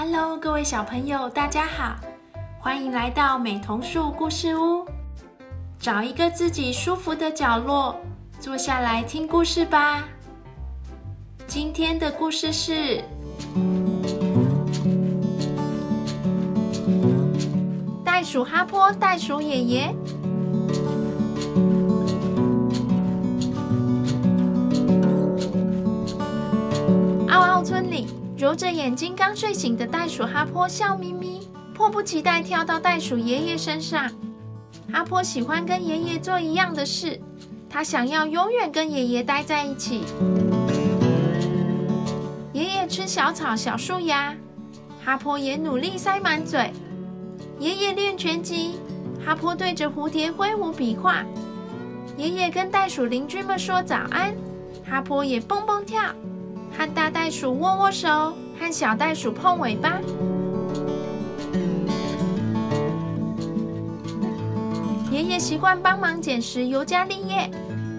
Hello，各位小朋友，大家好，欢迎来到美童树故事屋。找一个自己舒服的角落，坐下来听故事吧。今天的故事是袋鼠哈坡、袋鼠爷爷。揉着眼睛刚睡醒的袋鼠哈坡笑眯眯，迫不及待跳到袋鼠爷爷身上。哈坡喜欢跟爷爷做一样的事，他想要永远跟爷爷待在一起。爷爷吃小草、小树芽，哈坡也努力塞满嘴。爷爷练拳击，哈坡对着蝴蝶挥舞笔画。爷爷跟袋鼠邻居们说早安，哈坡也蹦蹦跳。和大袋鼠握握手，和小袋鼠碰尾巴。爷爷习惯帮忙捡拾尤加利叶，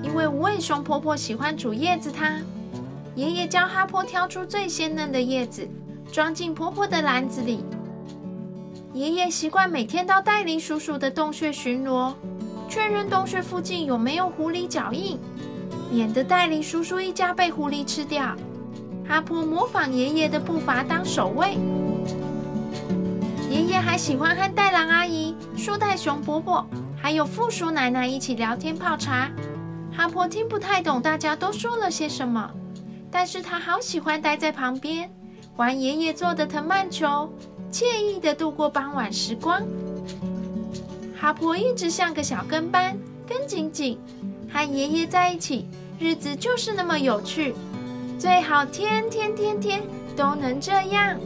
因为无尾熊婆婆喜欢煮叶子汤。爷爷教哈坡挑出最鲜嫩的叶子，装进婆婆的篮子里。爷爷习惯每天到戴梨叔叔的洞穴巡逻，确认洞穴附近有没有狐狸脚印，免得戴梨叔叔一家被狐狸吃掉。哈婆模仿爷爷的步伐当守卫。爷爷还喜欢和袋狼阿姨、树袋熊伯伯，还有富叔奶奶一起聊天泡茶。哈婆听不太懂大家都说了些什么，但是他好喜欢待在旁边，玩爷爷做的藤蔓球，惬意的度过傍晚时光。哈婆一直像个小跟班，跟紧紧，和爷爷在一起，日子就是那么有趣。最好天天天天都能这样。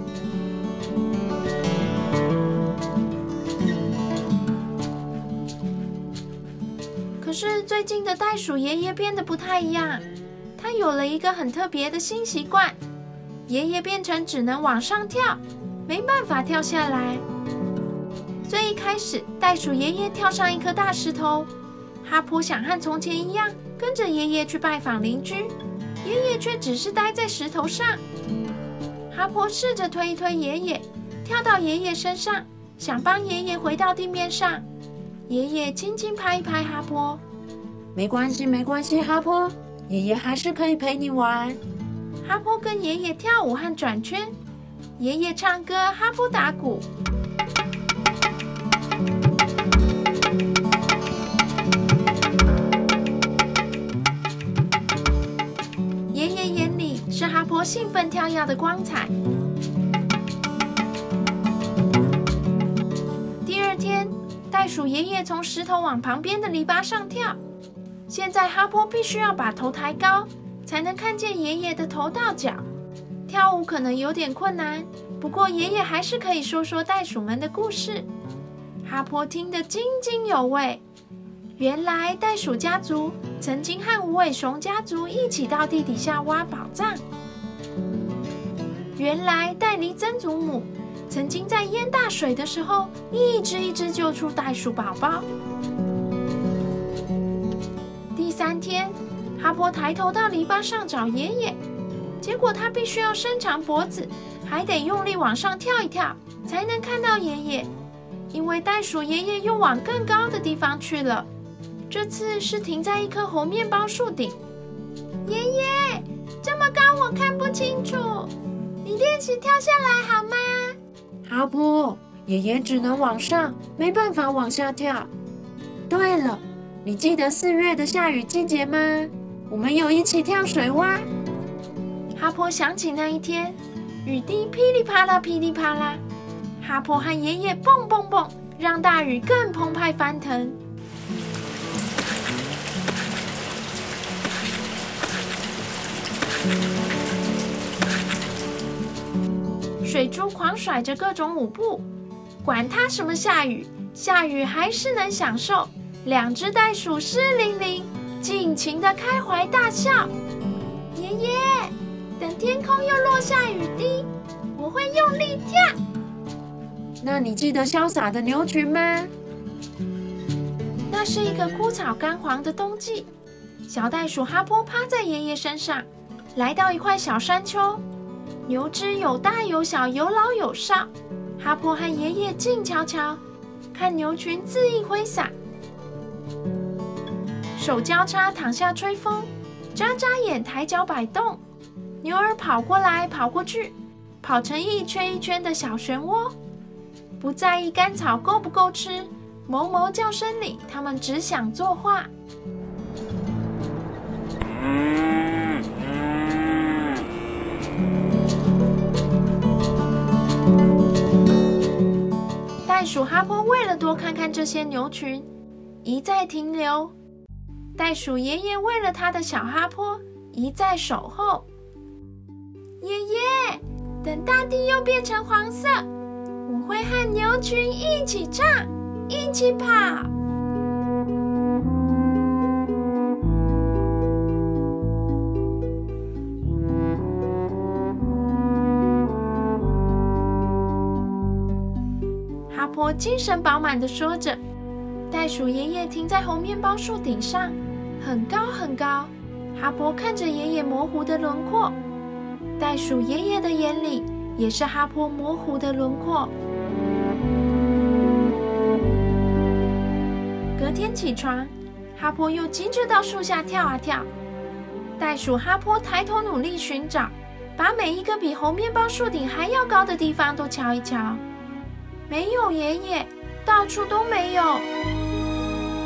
可是最近的袋鼠爷爷变得不太一样，他有了一个很特别的新习惯。爷爷变成只能往上跳，没办法跳下来。最一开始，袋鼠爷爷跳上一颗大石头，哈普想和从前一样，跟着爷爷去拜访邻居。爷爷却只是待在石头上。哈坡试着推一推爷爷，跳到爷爷身上，想帮爷爷回到地面上。爷爷轻轻拍一拍哈坡：“没关系，没关系，哈坡，爷爷还是可以陪你玩。”哈坡跟爷爷跳舞和转圈，爷爷唱歌，哈坡打鼓。兴奋跳跃的光彩。第二天，袋鼠爷爷从石头往旁边的篱笆上跳。现在哈坡必须要把头抬高，才能看见爷爷的头到脚。跳舞可能有点困难，不过爷爷还是可以说说袋鼠们的故事。哈坡听得津津有味。原来袋鼠家族曾经和无尾熊家族一起到地底下挖宝藏。原来戴尼曾祖母曾经在淹大水的时候，一只一只救出袋鼠宝宝。第三天，哈波抬头到篱笆上找爷爷，结果他必须要伸长脖子，还得用力往上跳一跳，才能看到爷爷。因为袋鼠爷爷又往更高的地方去了，这次是停在一棵红面包树顶。爷爷，这么高我看不清楚。你练习跳下来好吗？哈波，爷爷只能往上，没办法往下跳。对了，你记得四月的下雨季节吗？我们有一起跳水洼。哈波想起那一天，雨滴噼里啪啦，噼里啪啦。哈波和爷爷蹦蹦蹦，让大雨更澎湃翻腾。水珠狂甩着各种舞步，管它什么下雨，下雨还是能享受。两只袋鼠湿淋淋，尽情的开怀大笑。爷爷，等天空又落下雨滴，我会用力跳。那你记得潇洒的牛群吗？那是一个枯草干黄的冬季，小袋鼠哈波趴在爷爷身上，来到一块小山丘。牛只有大有小，有老有少。哈珀和爷爷静悄悄看牛群恣意挥洒，手交叉躺下吹风，眨眨眼抬脚摆动。牛儿跑过来跑过去，跑成一圈一圈的小漩涡，不在意干草够不够吃。哞哞叫声里，他们只想作画。鼠哈坡为了多看看这些牛群，一再停留。袋鼠爷爷为了他的小哈坡，一再守候。爷爷，等大地又变成黄色，我会和牛群一起唱，一起跑。精神饱满的说着。袋鼠爷爷停在红面包树顶上，很高很高。哈坡看着爷爷模糊的轮廓。袋鼠爷爷的眼里也是哈坡模糊的轮廓。隔天起床，哈坡又急着到树下跳啊跳。袋鼠哈坡抬头努力寻找，把每一个比红面包树顶还要高的地方都瞧一瞧。没有爷爷，到处都没有。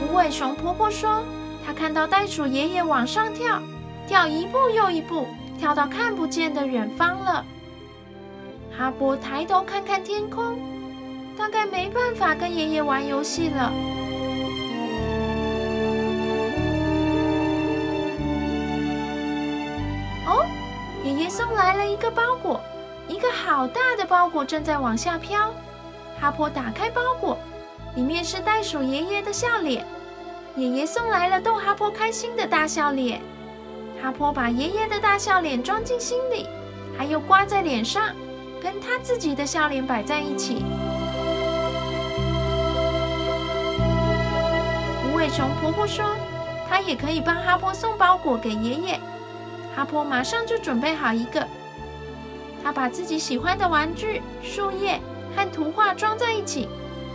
无尾熊婆婆说，她看到袋鼠爷爷往上跳，跳一步又一步。跳到看不见的远方了。哈波抬头看看天空，大概没办法跟爷爷玩游戏了。哦，爷爷送来了一个包裹，一个好大的包裹正在往下飘。哈波打开包裹，里面是袋鼠爷爷的笑脸。爷爷送来了逗哈波开心的大笑脸。哈坡把爷爷的大笑脸装进心里，还有挂在脸上，跟他自己的笑脸摆在一起。无尾熊婆婆说，她也可以帮哈坡送包裹给爷爷。哈坡马上就准备好一个，他把自己喜欢的玩具、树叶和图画装在一起，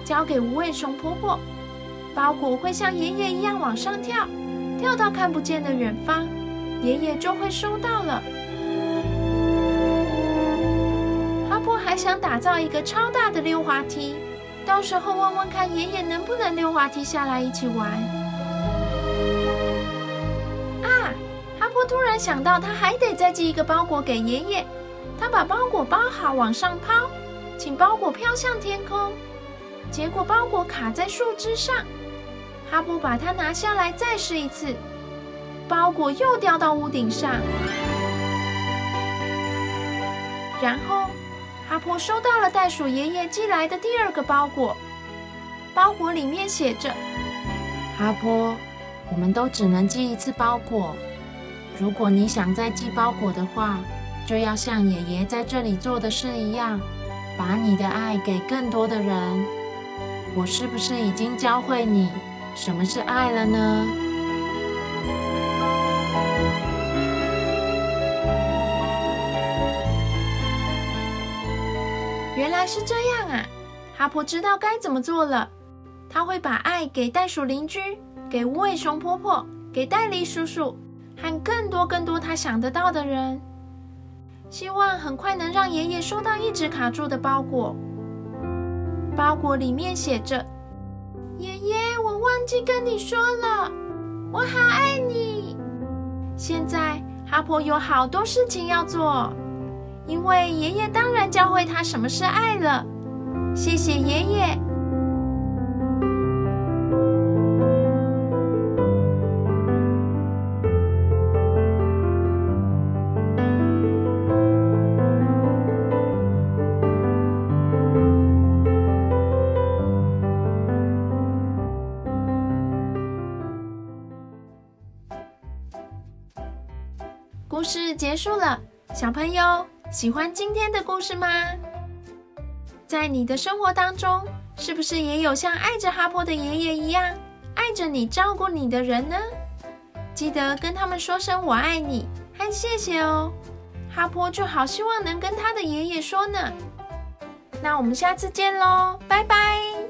交给无尾熊婆婆。包裹会像爷爷一样往上跳，跳到看不见的远方。爷爷就会收到了。哈波还想打造一个超大的溜滑梯，到时候问问看爷爷能不能溜滑梯下来一起玩。啊！哈波突然想到，他还得再寄一个包裹给爷爷。他把包裹包好，往上抛，请包裹飘向天空。结果包裹卡在树枝上。哈波把它拿下来，再试一次。包裹又掉到屋顶上，然后哈坡收到了袋鼠爷爷寄来的第二个包裹。包裹里面写着：“哈坡，我们都只能寄一次包裹。如果你想再寄包裹的话，就要像爷爷在这里做的事一样，把你的爱给更多的人。我是不是已经教会你什么是爱了呢？”原来是这样啊！哈婆知道该怎么做了。他会把爱给袋鼠邻居，给无尾熊婆婆，给戴笠叔叔，和更多更多他想得到的人。希望很快能让爷爷收到一直卡住的包裹。包裹里面写着：“爷爷，我忘记跟你说了，我好爱你。”现在哈婆有好多事情要做。因为爷爷当然教会他什么是爱了，谢谢爷爷。故事结束了，小朋友。喜欢今天的故事吗？在你的生活当中，是不是也有像爱着哈珀的爷爷一样爱着你、照顾你的人呢？记得跟他们说声“我爱你”和“谢谢”哦。哈波就好希望能跟他的爷爷说呢。那我们下次见喽，拜拜。